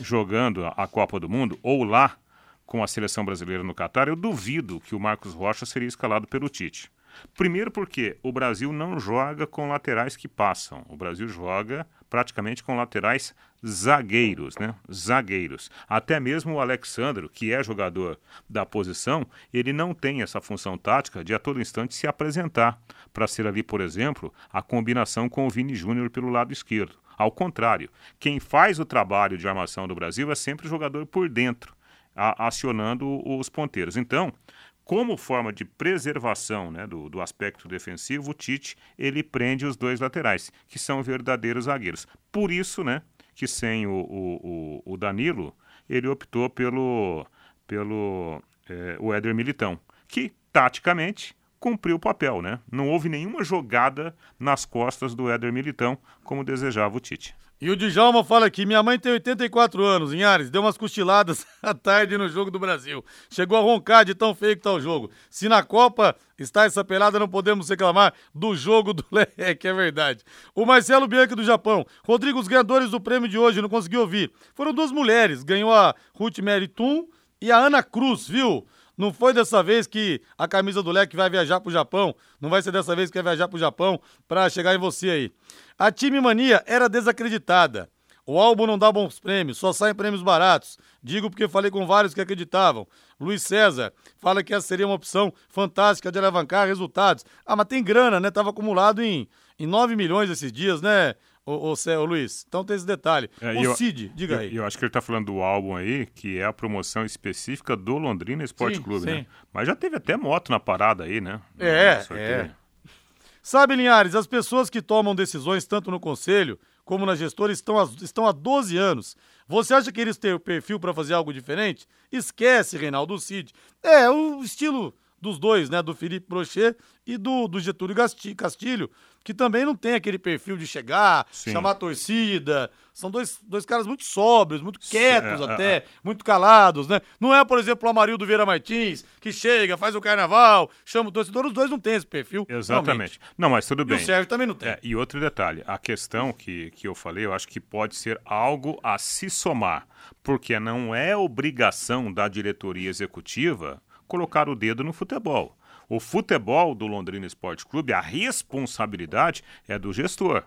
jogando a Copa do Mundo, ou lá com a seleção brasileira no Catar, eu duvido que o Marcos Rocha seria escalado pelo Tite. Primeiro porque o Brasil não joga com laterais que passam. O Brasil joga praticamente com laterais zagueiros, né? Zagueiros. Até mesmo o Alexandro, que é jogador da posição, ele não tem essa função tática de a todo instante se apresentar para ser ali, por exemplo, a combinação com o Vini Júnior pelo lado esquerdo. Ao contrário, quem faz o trabalho de armação do Brasil é sempre o jogador por dentro, acionando os ponteiros. Então, como forma de preservação né, do, do, aspecto defensivo, o Tite ele prende os dois laterais, que são verdadeiros zagueiros. Por isso, né, que sem o, o, o Danilo, ele optou pelo, pelo é, o Éder Militão, que taticamente cumpriu o papel, né? Não houve nenhuma jogada nas costas do Éder Militão, como desejava o Tite. E o Djalma fala aqui: minha mãe tem 84 anos, em Ares, deu umas cochiladas à tarde no jogo do Brasil. Chegou a roncar de tão feio que tá o jogo. Se na Copa está essa pelada, não podemos reclamar do jogo do Leque, é verdade. O Marcelo Bianchi do Japão. Rodrigo, os ganhadores do prêmio de hoje, não consegui ouvir. Foram duas mulheres, ganhou a Ruth Meritum e a Ana Cruz, viu? Não foi dessa vez que a camisa do Leque vai viajar pro Japão. Não vai ser dessa vez que vai viajar pro Japão para chegar em você aí. A Time Mania era desacreditada. O álbum não dá bons prêmios, só saem prêmios baratos. Digo porque falei com vários que acreditavam. Luiz César fala que essa seria uma opção fantástica de alavancar resultados. Ah, mas tem grana, né? Tava acumulado em, em 9 milhões esses dias, né, ô, ô, ô Luiz? Então tem esse detalhe. É, o eu, Cid, diga eu, aí. Eu acho que ele tá falando do álbum aí, que é a promoção específica do Londrina Esporte sim, Clube, né? sim. né? Mas já teve até moto na parada aí, né? É, é. Sabe, Linhares, as pessoas que tomam decisões tanto no conselho como na gestora estão, estão há 12 anos. Você acha que eles têm o perfil para fazer algo diferente? Esquece, Reinaldo Cid. É, o estilo dos dois, né? Do Felipe Brochet e do, do Getúlio Castilho, que também não tem aquele perfil de chegar, Sim. chamar a torcida. São dois, dois caras muito sóbrios, muito quietos é, até, é, é. muito calados, né? Não é, por exemplo, o Amarildo Vieira Martins, que chega, faz o carnaval, chama o torcedor. Os dois não têm esse perfil. Exatamente. Realmente. Não, mas tudo bem. E o Sérgio também não tem. É, e outro detalhe, a questão que, que eu falei, eu acho que pode ser algo a se somar, porque não é obrigação da diretoria executiva colocar o dedo no futebol. O futebol do Londrina Esporte Clube, a responsabilidade é do gestor.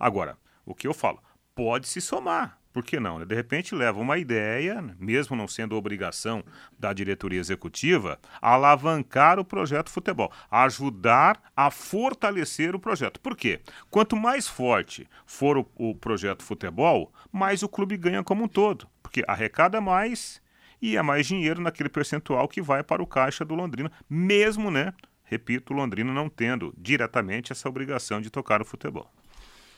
Agora, o que eu falo? Pode se somar. Por que não? De repente leva uma ideia, mesmo não sendo obrigação da diretoria executiva, alavancar o projeto futebol, ajudar a fortalecer o projeto. Por quê? Quanto mais forte for o, o projeto futebol, mais o clube ganha como um todo. Porque arrecada mais e é mais dinheiro naquele percentual que vai para o caixa do Londrina, mesmo, né? Repito, o Londrina não tendo diretamente essa obrigação de tocar o futebol.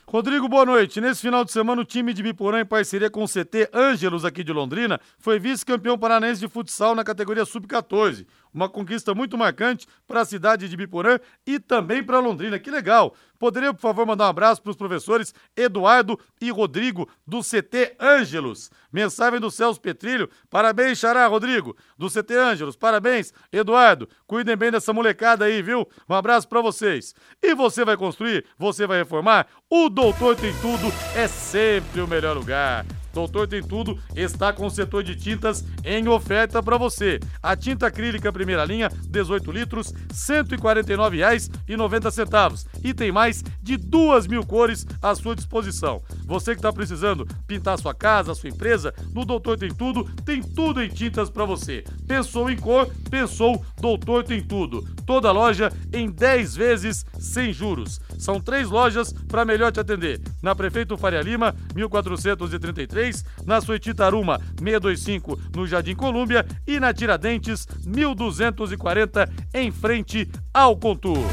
Rodrigo, boa noite. Nesse final de semana, o time de Biporã, em parceria com o CT Ângelos, aqui de Londrina, foi vice-campeão paranaense de futsal na categoria Sub-14. Uma conquista muito marcante para a cidade de Biporã e também para Londrina. Que legal! Poderia, por favor, mandar um abraço para os professores Eduardo e Rodrigo, do CT Ângelos. Mensagem do Celso Petrilho. Parabéns, Xará, Rodrigo, do CT Ângelos. Parabéns, Eduardo. Cuidem bem dessa molecada aí, viu? Um abraço para vocês. E você vai construir? Você vai reformar? O Doutor Tem Tudo é sempre o melhor lugar. Doutor Tem Tudo está com o setor de tintas em oferta para você. A tinta acrílica primeira linha, 18 litros, R$ 149,90. E tem mais de duas mil cores à sua disposição. Você que está precisando pintar sua casa, sua empresa, no Doutor Tem Tudo, tem tudo em tintas para você. Pensou em cor? Pensou Doutor Tem Tudo. Toda loja em 10 vezes sem juros. São três lojas para melhor te atender. Na Prefeito Faria Lima, 1433 na Suíte Taruma 625 no Jardim Colúmbia e na Tiradentes 1240 em frente ao Contour.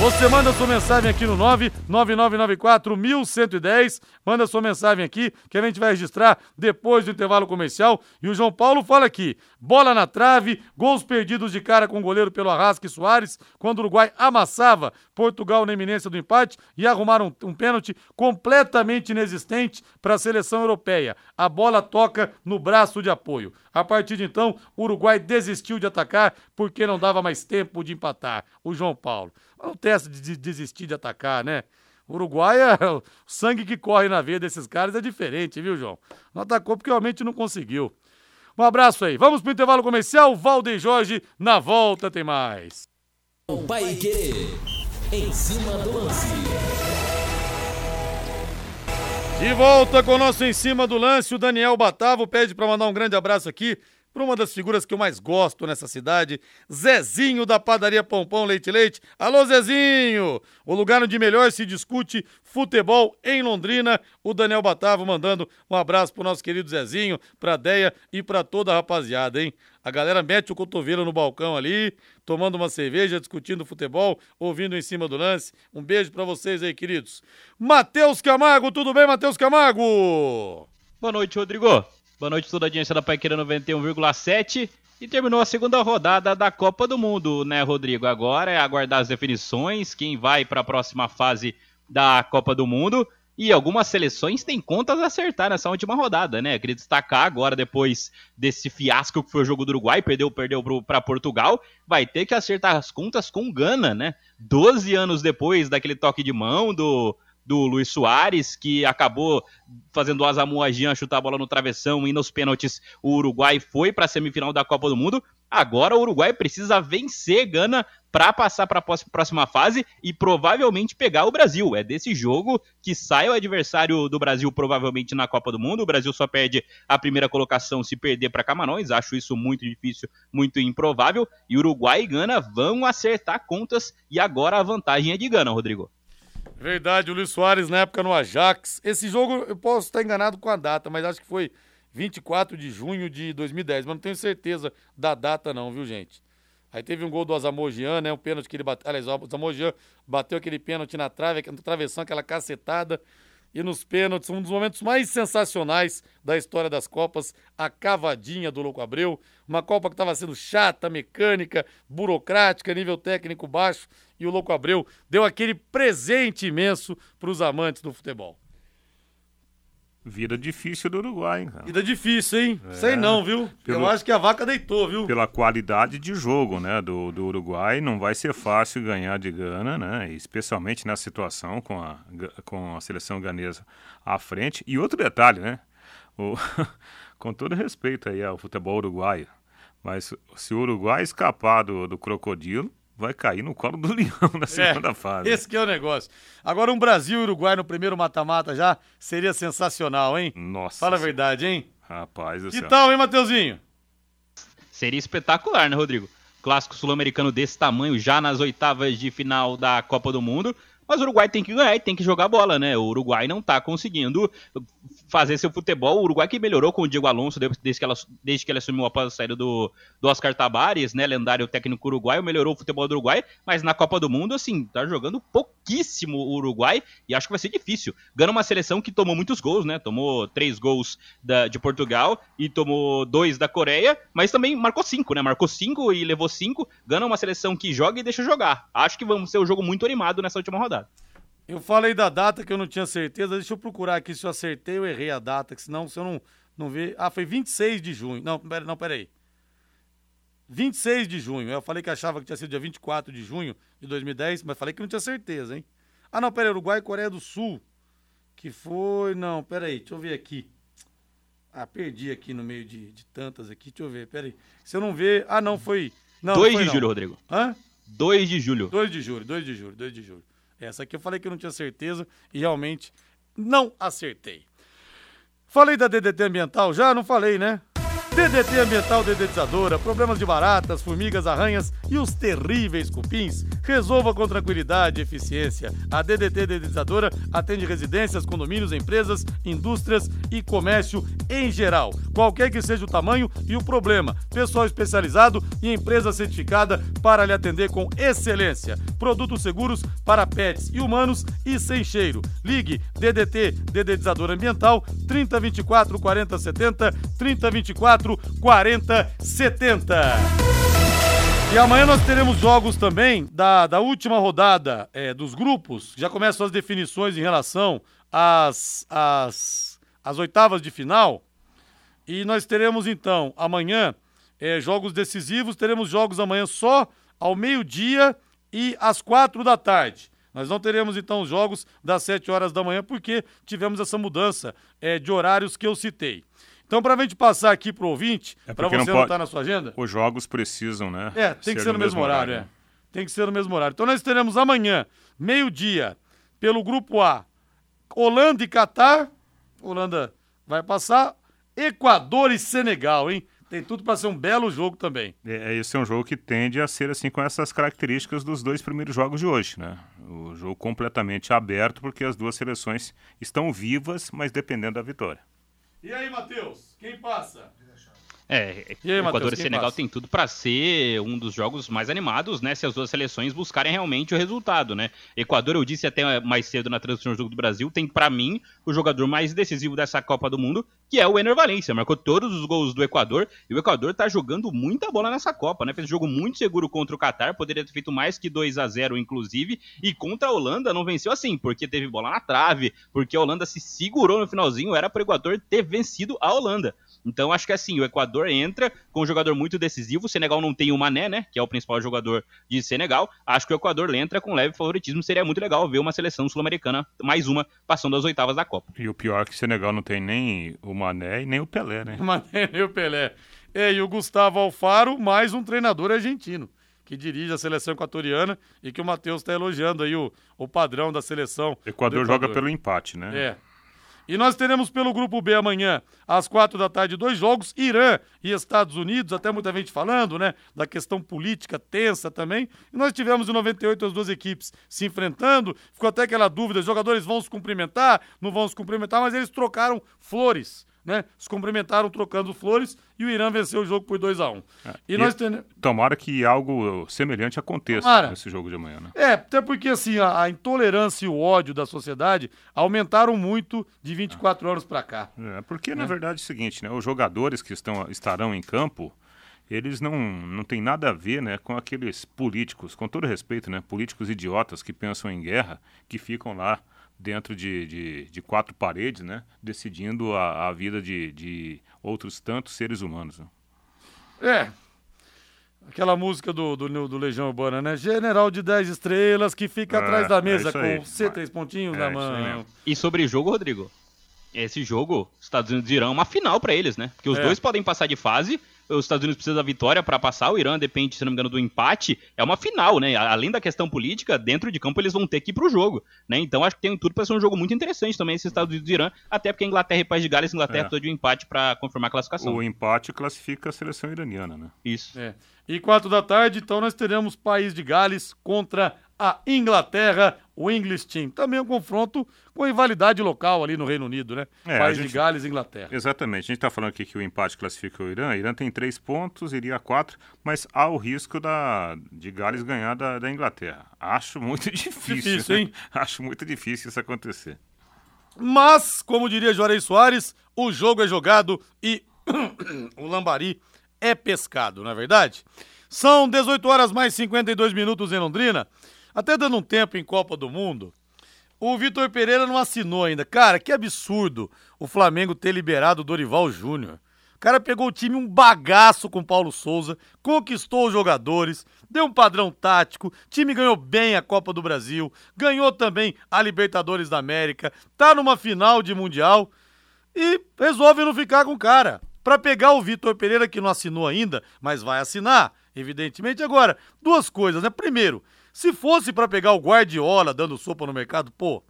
Você manda sua mensagem aqui no 99994 1110. Manda sua mensagem aqui que a gente vai registrar depois do intervalo comercial. E o João Paulo fala aqui: bola na trave, gols perdidos de cara com o goleiro pelo Arrasque Soares, quando o Uruguai amassava Portugal na iminência do empate e arrumaram um, um pênalti completamente inexistente para a seleção europeia. A bola toca no braço de apoio. A partir de então, o Uruguai desistiu de atacar porque não dava mais tempo de empatar. O João Paulo. Não testa de desistir de atacar, né? O Uruguai, é, o sangue que corre na veia desses caras é diferente, viu, João? Não atacou porque realmente não conseguiu. Um abraço aí. Vamos pro intervalo comercial. Valdeir Jorge, na volta tem mais. O Pai Querer, em cima do lance. De volta com o nosso Em Cima do Lance, o Daniel Batavo pede para mandar um grande abraço aqui para uma das figuras que eu mais gosto nessa cidade, Zezinho da padaria Pompom Leite Leite. Alô, Zezinho! O lugar onde melhor se discute futebol em Londrina. O Daniel Batavo mandando um abraço pro nosso querido Zezinho, pra Deia e pra toda a rapaziada, hein? A galera mete o cotovelo no balcão ali, tomando uma cerveja, discutindo futebol, ouvindo em cima do lance. Um beijo para vocês aí, queridos. Matheus Camargo, tudo bem, Matheus Camargo? Boa noite, Rodrigo. Boa noite toda a audiência da Paiqueira 91,7. E terminou a segunda rodada da Copa do Mundo, né, Rodrigo? Agora é aguardar as definições, quem vai para a próxima fase da Copa do Mundo. E algumas seleções têm contas a acertar nessa última rodada, né? Queria destacar agora, depois desse fiasco que foi o jogo do Uruguai, perdeu, perdeu para Portugal, vai ter que acertar as contas com Gana, né? Doze anos depois daquele toque de mão do, do Luiz Soares, que acabou fazendo o Asamoah Gyan chutar a bola no travessão e nos pênaltis o Uruguai foi para a semifinal da Copa do Mundo. Agora o Uruguai precisa vencer Gana para passar para a próxima fase e provavelmente pegar o Brasil. É desse jogo que sai o adversário do Brasil provavelmente na Copa do Mundo. O Brasil só perde a primeira colocação se perder para Camarões. Acho isso muito difícil, muito improvável. E Uruguai e Gana vão acertar contas e agora a vantagem é de Gana, Rodrigo. Verdade, o Luiz Soares na época no Ajax. Esse jogo eu posso estar enganado com a data, mas acho que foi 24 de junho de 2010, mas não tenho certeza da data não, viu, gente? Aí teve um gol do Azamogian, né? Um pênalti que ele bateu. Aliás, o Azamogian bateu aquele pênalti na trave, na travessão, aquela cacetada e nos pênaltis, um dos momentos mais sensacionais da história das Copas, a cavadinha do Louco Abreu. Uma Copa que estava sendo chata, mecânica, burocrática, nível técnico baixo, e o Louco Abreu deu aquele presente imenso para os amantes do futebol. Vida difícil do Uruguai, cara. Vida difícil, hein? É, Sei não, viu? Pelo, Eu acho que a vaca deitou, viu? Pela qualidade de jogo, né, do, do Uruguai, não vai ser fácil ganhar de Gana, né? Especialmente na situação com a, com a seleção ganesa à frente. E outro detalhe, né? O, com todo respeito aí ao futebol uruguaio, mas se o Uruguai escapar do, do crocodilo, vai cair no colo do Leão na segunda é, fase. Esse que é o negócio. Agora um Brasil e Uruguai no primeiro mata-mata já seria sensacional, hein? Nossa. Fala a verdade, hein? Rapaz Que céu. tal, hein, Mateuzinho? Seria espetacular, né, Rodrigo? Clássico sul-americano desse tamanho já nas oitavas de final da Copa do Mundo. Mas o Uruguai tem que ganhar e tem que jogar bola, né? O Uruguai não tá conseguindo fazer seu futebol. O Uruguai que melhorou com o Diego Alonso desde que, ela, desde que ele assumiu após a saída do, do Oscar Tabares, né? Lendário técnico uruguaio, melhorou o futebol do Uruguai, mas na Copa do Mundo, assim, tá jogando pouquíssimo o Uruguai e acho que vai ser difícil. Ganha uma seleção que tomou muitos gols, né? Tomou três gols da, de Portugal e tomou dois da Coreia, mas também marcou cinco, né? Marcou cinco e levou cinco. Ganha uma seleção que joga e deixa jogar. Acho que vamos ser um jogo muito animado nessa última rodada. Eu falei da data que eu não tinha certeza. Deixa eu procurar aqui se eu acertei ou errei a data, que senão se eu não, não ver. Ah, foi 26 de junho. Não, pera, não, peraí. 26 de junho. Eu falei que achava que tinha sido dia 24 de junho de 2010, mas falei que não tinha certeza, hein? Ah, não, peraí. Uruguai e Coreia do Sul. Que foi. Não, peraí. Deixa eu ver aqui. Ah, perdi aqui no meio de, de tantas aqui. Deixa eu ver, peraí. Se eu não ver. Ah, não, foi. Não, 2 foi, de não. julho, Rodrigo. Hã? 2 de julho. 2 de julho, 2 de julho, 2 de julho. Essa aqui eu falei que eu não tinha certeza e realmente não acertei. Falei da DDT ambiental já? Não falei, né? DDT Ambiental Dedetizadora, problemas de baratas, formigas, arranhas e os terríveis cupins. Resolva com tranquilidade e eficiência. A DDT Dedetizadora atende residências, condomínios, empresas, indústrias e comércio em geral. Qualquer que seja o tamanho e o problema. Pessoal especializado e empresa certificada para lhe atender com excelência. Produtos seguros para pets e humanos e sem cheiro. Ligue DDT Dedetizadora Ambiental 3024 4070 3024 40 70. E amanhã nós teremos jogos também da, da última rodada é, dos grupos. Já começam as definições em relação às, às, às oitavas de final. E nós teremos então amanhã é, jogos decisivos. Teremos jogos amanhã só ao meio-dia e às quatro da tarde. Nós não teremos então jogos das 7 horas da manhã porque tivemos essa mudança é, de horários que eu citei. Então, para a gente passar aqui para o ouvinte, É para você não pode- anotar na sua agenda. Os jogos precisam, né? É, tem que ser no mesmo horário, é. né? Tem que ser no mesmo horário. Então nós teremos amanhã, meio-dia, pelo grupo A, Holanda e Catar. Holanda vai passar. Equador e Senegal, hein? Tem tudo para ser um belo jogo também. É, esse é um jogo que tende a ser assim com essas características dos dois primeiros jogos de hoje, né? O jogo completamente aberto porque as duas seleções estão vivas, mas dependendo da vitória. E aí, Matheus? Quem passa? É, E aí, Equador Matheus, e Senegal passa? tem tudo para ser um dos jogos mais animados, né? Se as duas seleções buscarem realmente o resultado, né? Equador, eu disse até mais cedo na transmissão do Jogo do Brasil, tem para mim o jogador mais decisivo dessa Copa do Mundo, que é o Ener Valencia. Marcou todos os gols do Equador e o Equador tá jogando muita bola nessa Copa, né? Fez um jogo muito seguro contra o Catar, poderia ter feito mais que 2 a 0 inclusive, e contra a Holanda não venceu assim, porque teve bola na trave, porque a Holanda se segurou no finalzinho, era para o Equador ter vencido a Holanda. Então acho que assim, o Equador entra com um jogador muito decisivo, o Senegal não tem o Mané, né, que é o principal jogador de Senegal. Acho que o Equador entra com leve favoritismo, seria muito legal ver uma seleção sul-americana, mais uma, passando as oitavas da Copa. E o pior é que o Senegal não tem nem o Mané e nem o Pelé, né? Mané e o Pelé. É, e o Gustavo Alfaro, mais um treinador argentino, que dirige a seleção equatoriana e que o Matheus está elogiando aí o, o padrão da seleção. O Equador do joga pelo empate, né? É. E nós teremos pelo grupo B amanhã, às quatro da tarde, dois jogos: Irã e Estados Unidos. Até muita gente falando, né? Da questão política tensa também. E nós tivemos em 98 as duas equipes se enfrentando. Ficou até aquela dúvida: os jogadores vão se cumprimentar, não vão se cumprimentar, mas eles trocaram flores. Né? Se cumprimentaram trocando flores e o Irã venceu o jogo por 2 a 1 um. E, E nós temos. Tomara que algo semelhante aconteça Tomara. nesse jogo de amanhã, né? É, até porque assim, a, a intolerância e o ódio da sociedade aumentaram muito de 24 anos pra cá. É, porque, na verdade, é o seguinte, né? Os jogadores que estão, estarão em campo, eles não, não têm nada a ver né, com aqueles políticos, com todo respeito, né? Políticos idiotas que pensam em guerra, que ficam lá dentro de, de, de quatro paredes, né? Decidindo a, a vida de, de outros tantos seres humanos. né? É. Aquela música do, do, do Legião Urbana, né? General de 10 estrelas que fica É, atrás da é mesa isso aí. com C três pontinhos É, na mão. E sobre jogo, Rodrigo? Esse jogo, os Estados Unidos e Irã é uma final pra eles, né? Porque os É. dois podem passar de fase, os Estados Unidos precisam da vitória pra passar, o Irã depende, se não me engano, do empate. É uma final, né? Além da questão política, dentro de campo eles vão ter que ir pro jogo, né? Então acho que tem tudo pra ser um jogo muito interessante também esse Estados Unidos e Irã, até porque a Inglaterra e País de Gales, a Inglaterra É. precisa de um empate pra confirmar a classificação. O empate classifica a seleção iraniana, né? Isso. É. E quatro da tarde, então, nós teremos País de Gales contra a Inglaterra, o English Team. Também um confronto com rivalidade local ali no Reino Unido, né? É, País a de gente- Gales e Inglaterra. Exatamente. A gente está falando aqui que o empate classifica o Irã. O Irã tem três pontos, iria a quatro, mas há o risco da, de Gales ganhar da, da Inglaterra. Acho muito difícil. Difícil, hein? Acho muito difícil isso acontecer. Mas, como diria Juarez Soares, o jogo é jogado e o lambari é pescado, não é verdade? São 18 horas mais 52 minutos em Londrina. Até dando um tempo em Copa do Mundo. O Vitor Pereira não assinou ainda. Cara, que absurdo o Flamengo ter liberado o Dorival Júnior. O cara pegou o time um bagaço com o Paulo Souza, conquistou os jogadores, deu um padrão tático, time ganhou bem a Copa do Brasil, ganhou também a Libertadores da América, tá numa final de Mundial e resolve não ficar com o cara. Pra pegar o Vitor Pereira, que não assinou ainda, mas vai assinar, evidentemente. Agora, duas coisas, né? Primeiro, se fosse pra pegar o Guardiola dando sopa no mercado, pô,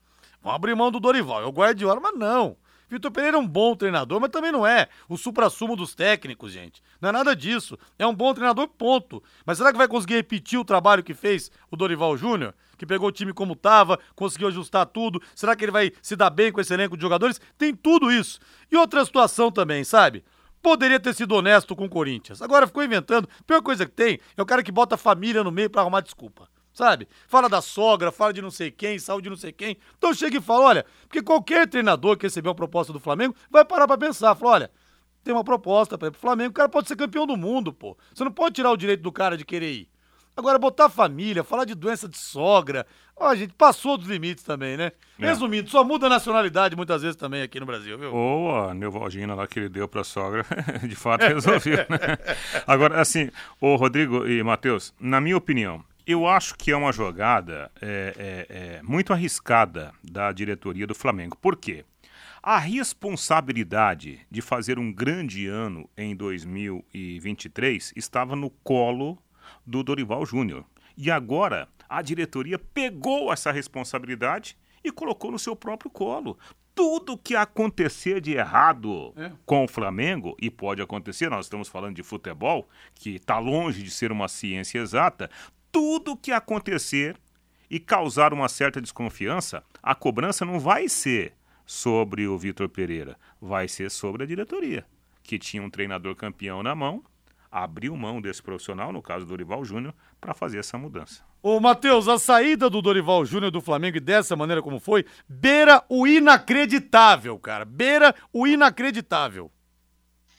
vamos abrir mão do Dorival, é o Guardiola, mas não. Vitor Pereira é um bom treinador, mas também não é o supra-sumo dos técnicos, gente. Não é nada disso. É um bom treinador, ponto. Mas será que vai conseguir repetir o trabalho que fez o Dorival Júnior? Que pegou o time como tava, conseguiu ajustar tudo. Será que ele vai se dar bem com esse elenco de jogadores? Tem tudo isso. E outra situação também, sabe? Poderia ter sido honesto com o Corinthians. Agora ficou inventando. A pior coisa que tem é o cara que bota a família no meio para arrumar desculpa. Sabe? Fala da sogra, fala de não sei quem, saúde de não sei quem. Então chega e fala: olha, porque qualquer treinador que receber uma proposta do Flamengo vai parar pra pensar. Fala: olha, tem uma proposta para pro Flamengo, o cara pode ser campeão do mundo, pô. Você não pode tirar o direito do cara de querer ir. Agora, botar família, falar de doença de sogra. Ó, a gente passou dos limites também, né? É. Resumindo, só muda a nacionalidade muitas vezes também aqui no Brasil, viu? Ou a Neuvalgina lá que ele deu pra sogra, de fato resolveu, né? Agora, assim, ô Rodrigo e Matheus, na minha opinião, eu acho que é uma jogada é, é, é, muito arriscada da diretoria do Flamengo. Por quê? A responsabilidade de fazer um grande ano em 2023 estava no colo do Dorival Júnior. E agora a diretoria pegou essa responsabilidade e colocou no seu próprio colo. Tudo que acontecer de errado é. com o Flamengo, e pode acontecer, nós estamos falando de futebol, que está longe de ser uma ciência exata, tudo que acontecer e causar uma certa desconfiança, a cobrança não vai ser sobre o Vitor Pereira, vai ser sobre a diretoria, que tinha um treinador campeão na mão, abriu mão desse profissional, no caso do Dorival Júnior, para fazer essa mudança. Ô, Matheus, a saída do Dorival Júnior do Flamengo e dessa maneira como foi, beira o inacreditável, cara. Beira o inacreditável.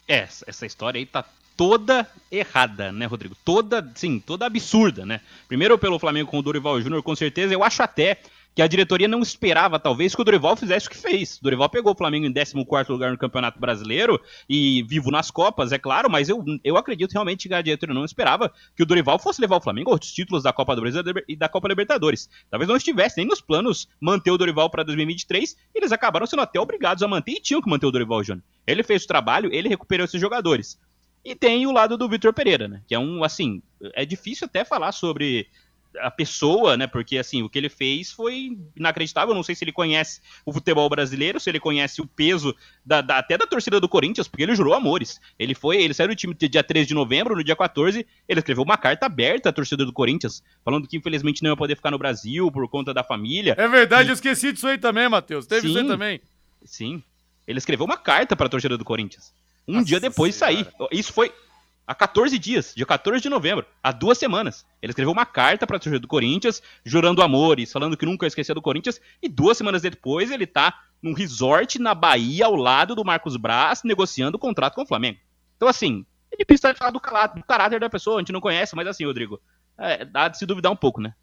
É, essa história aí tá toda errada, né, Rodrigo? Toda, sim, toda absurda, né? Primeiro pelo Flamengo com o Dorival Júnior, com certeza. Eu acho até que a diretoria não esperava, talvez, que o Dorival fizesse o que fez. O Dorival pegou o Flamengo em 14 lugar no Campeonato Brasileiro e vivo nas Copas, é claro, mas eu, eu acredito realmente que a diretoria não esperava que o Dorival fosse levar o Flamengo aos títulos da Copa do Brasil e da Copa Libertadores. Talvez não estivesse nem nos planos manter o Dorival para 2023, e eles acabaram sendo até obrigados a manter e tinham que manter o Dorival Júnior. Ele fez o trabalho, ele recuperou esses jogadores. E tem o lado do Vitor Pereira, né? Que é um, assim, é difícil até falar sobre a pessoa, né? Porque assim, o que ele fez foi inacreditável. não sei se ele conhece o futebol brasileiro, se ele conhece o peso da, da, até da torcida do Corinthians, porque ele jurou amores. Ele foi, ele saiu do time dia 13 de novembro, no dia 14, ele escreveu uma carta aberta à torcida do Corinthians, falando que infelizmente não ia poder ficar no Brasil por conta da família. É verdade, e... eu esqueci disso aí também, Matheus. Teve sim, isso aí também. Sim. Ele escreveu uma carta para a torcida do Corinthians. Um Nossa dia depois de sair. Isso foi há 14 dias, dia 14 de novembro, há duas semanas. Ele escreveu uma carta para a torcida do Corinthians, jurando amores, falando que nunca esquecia do Corinthians, e duas semanas depois ele tá num resort na Bahia, ao lado do Marcos Braz, negociando o contrato com o Flamengo. Então, assim, ele precisa falar do, do caráter da pessoa, a gente não conhece, mas assim, Rodrigo, é, dá de se duvidar um pouco, né?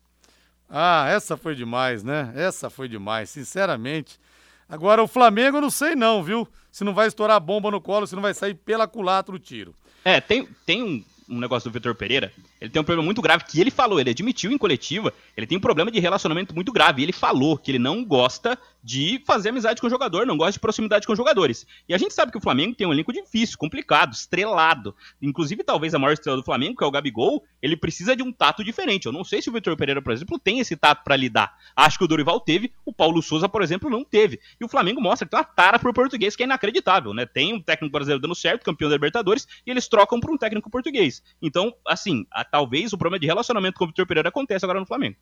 Ah, essa foi demais, né? Essa foi demais, sinceramente. Agora, o Flamengo, não sei não, viu? Se não vai estourar a bomba no colo, se não vai sair pela culatra o tiro. É, tem, tem um, um negócio do Vitor Pereira, ele tem um problema muito grave que ele falou, ele admitiu em coletiva, ele tem um problema de relacionamento muito grave. Ele falou que ele não gosta de fazer amizade com o jogador, não gosta de proximidade com jogadores. E a gente sabe que o Flamengo tem um elenco difícil, complicado, estrelado. Inclusive, talvez a maior estrela do Flamengo, que é o Gabigol, ele precisa de um tato diferente. Eu não sei se o Vitor Pereira, por exemplo, tem esse tato para lidar. Acho que o Dorival teve, o Paulo Souza, por exemplo, não teve. E o Flamengo mostra que tem uma tara pro português que é inacreditável, né? Tem um técnico brasileiro dando certo, campeão da Libertadores, e eles trocam por um técnico português. Então, assim, a, talvez o problema de relacionamento com o Vitor Pereira aconteça agora no Flamengo.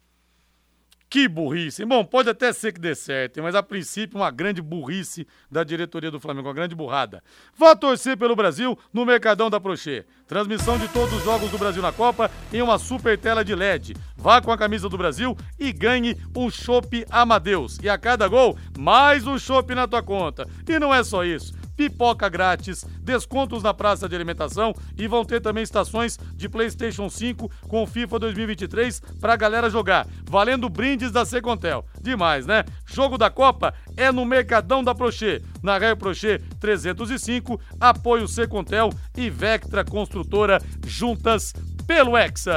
Que burrice. Bom, pode até ser que dê certo, mas a princípio uma grande burrice da diretoria do Flamengo, uma grande burrada. Vá torcer pelo Brasil no Mercadão da Prochê. Transmissão de todos os jogos do Brasil na Copa em uma super tela de LED. Vá com a camisa do Brasil e ganhe um chopp Amadeus. E a cada gol, mais um chopp na tua conta. E não é só isso pipoca grátis, descontos na praça de alimentação e vão ter também estações de PlayStation 5 com FIFA 2023 pra galera jogar, valendo brindes da Secontel. Demais, né? Jogo da Copa é no Mercadão da Prochê, na Raio Prochê 305, apoio Secontel e Vectra Construtora juntas pelo Hexa.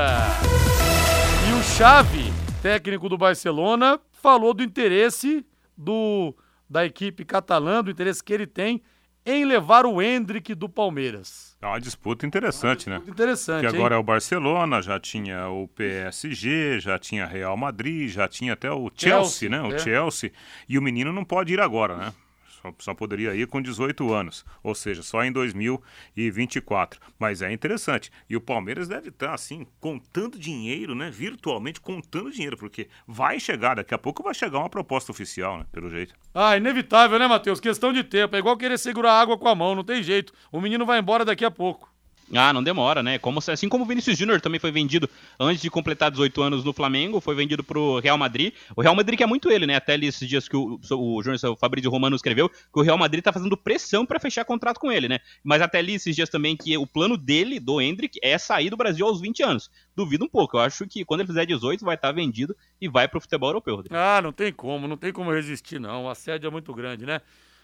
E o Xavi, técnico do Barcelona, falou do interesse do da equipe catalã, do interesse que ele tem em levar o Hendrick do Palmeiras. É uma disputa interessante, uma né? disputa né? Interessante. Que agora hein? é o Barcelona, já tinha o PSG, já tinha Real Madrid, já tinha até o Chelsea, Chelsea né? O é. Chelsea. E o menino não pode ir agora, né? Só, só, poderia ir com 18 anos, ou seja, só em 2024. Mas é interessante. E o Palmeiras deve estar, assim, contando dinheiro, né? Virtualmente contando dinheiro, porque vai chegar, daqui a pouco vai chegar uma proposta oficial, né? Pelo jeito. Ah, inevitável, né, Matheus? Questão de tempo. É igual querer segurar água com a mão, não tem jeito. O menino vai embora daqui a pouco. Ah, não demora, né? Como, assim como o Vinícius Júnior também foi vendido antes de completar 18 anos no Flamengo, foi vendido pro Real Madrid. O Real Madrid que é muito ele, né? Até ali esses dias que o, o jornalista Fabrício Romano escreveu que o Real Madrid tá fazendo pressão para fechar contrato com ele, né? Mas até ali esses dias também que o plano dele, do Hendrick, é sair do Brasil aos 20 anos. Duvido um pouco. Eu acho que quando ele fizer 18 vai estar tá vendido e vai pro futebol europeu, Rodrigo. Ah, não tem como, não tem como resistir não. O assédio é muito grande, né?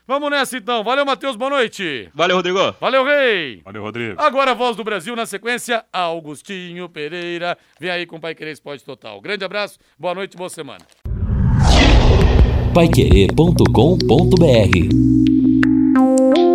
Vamos nessa então. Valeu, Matheus. Boa noite. Valeu, Rodrigo. Valeu, Rei. Valeu, Rodrigo. Agora a voz do Brasil na sequência, Augustinho Pereira. Vem aí com o Pai Querer Esporte Total. Grande abraço, boa noite, boa semana. Paiquerê.com.br